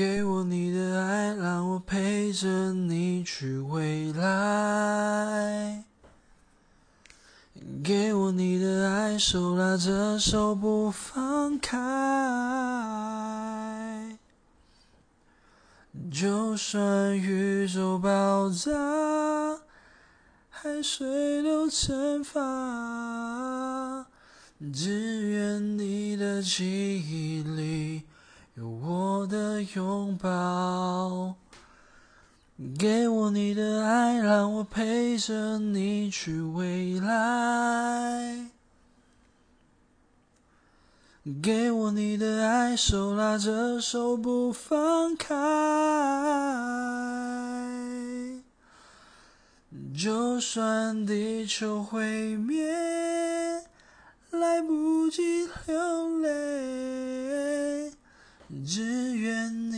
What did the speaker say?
给我你的爱，让我陪着你去未来。给我你的爱，手拉着手不放开。就算宇宙爆炸，海水都蒸发，只愿你的记忆里拥抱。给我你的爱，让我陪着你去未来。给我你的爱，手拉着手不放开。就算地球毁灭，来不及流泪，只。